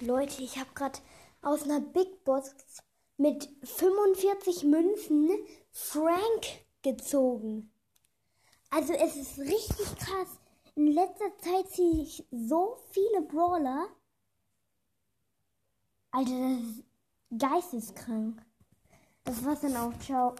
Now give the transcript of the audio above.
Leute, ich habe gerade aus einer Big Box mit 45 Münzen Frank gezogen. Also es ist richtig krass. In letzter Zeit ziehe ich so viele Brawler. Alter, das ist geisteskrank. Das war's dann auch. Ciao.